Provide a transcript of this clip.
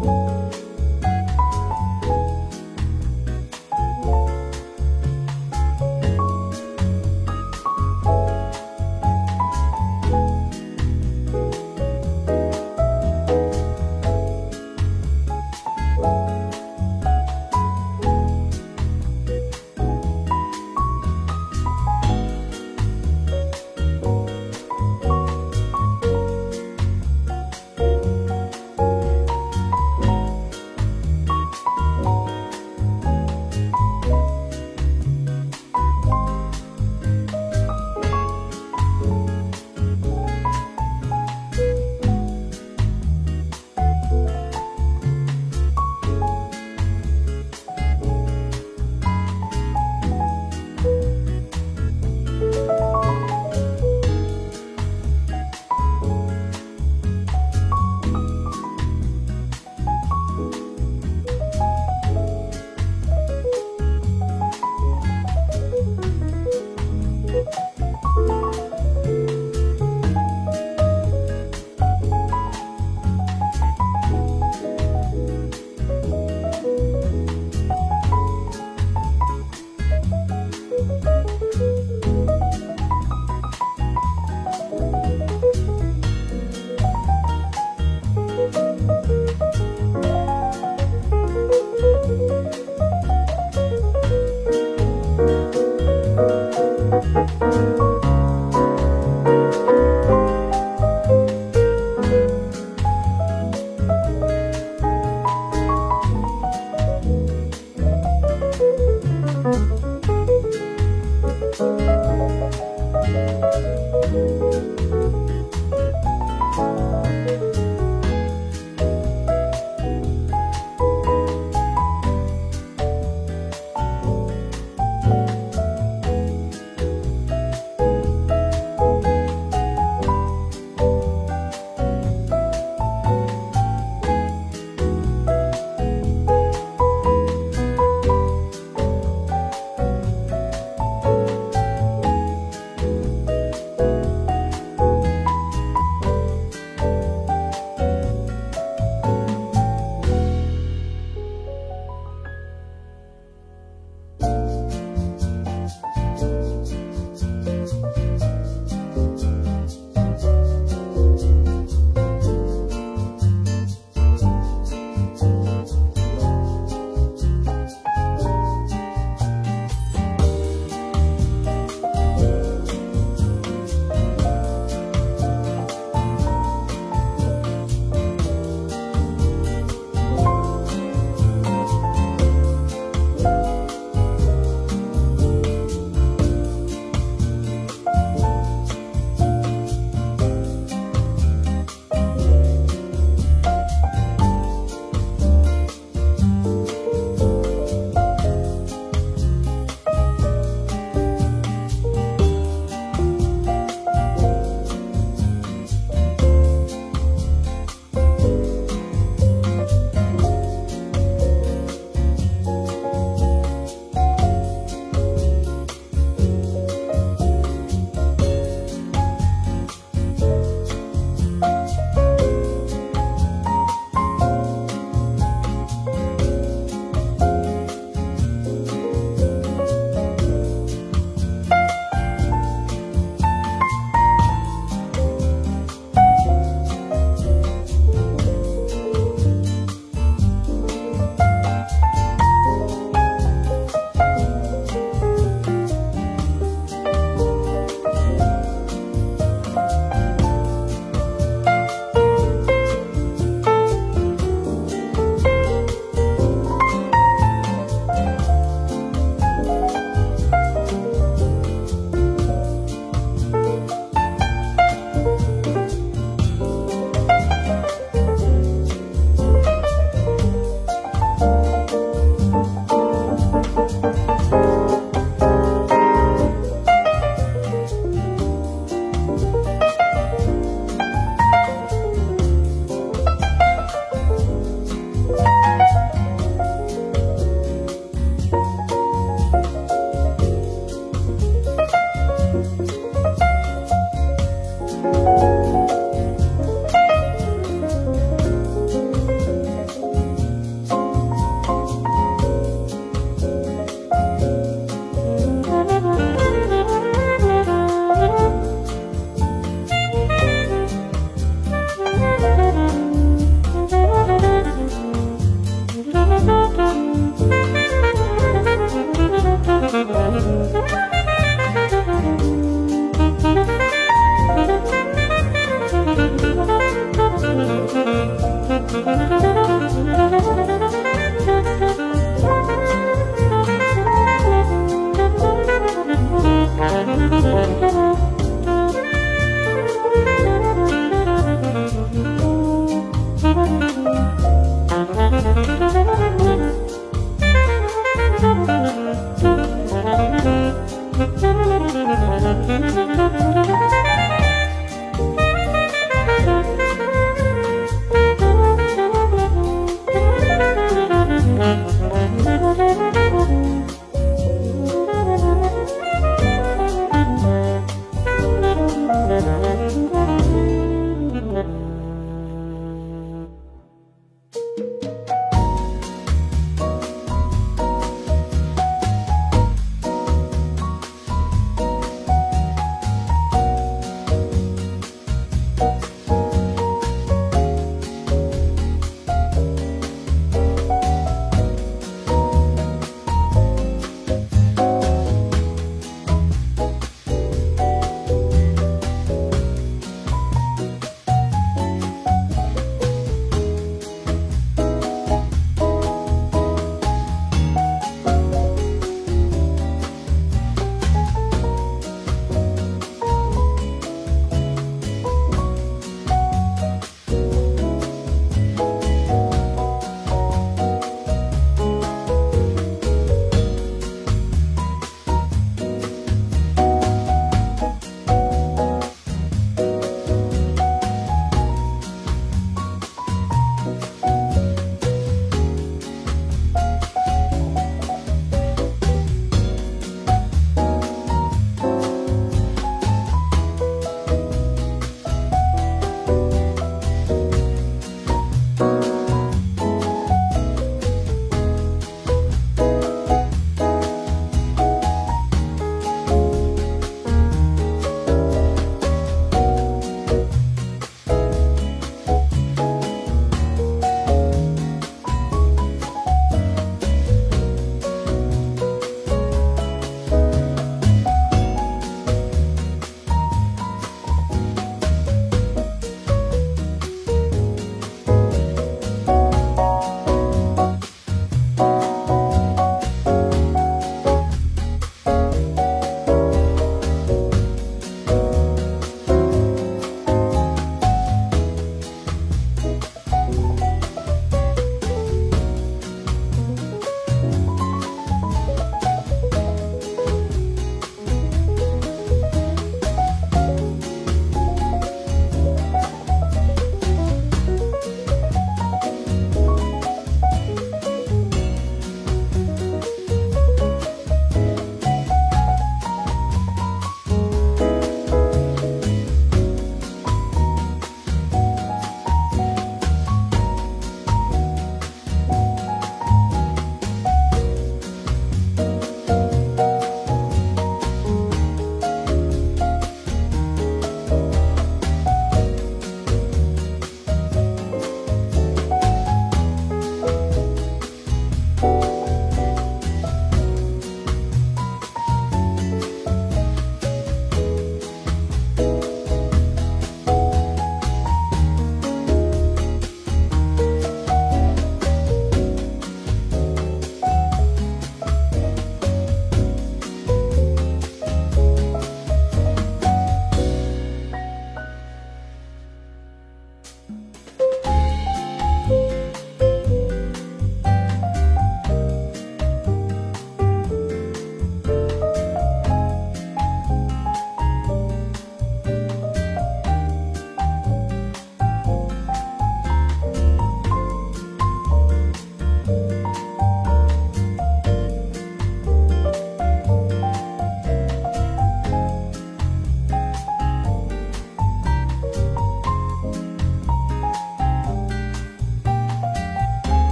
Música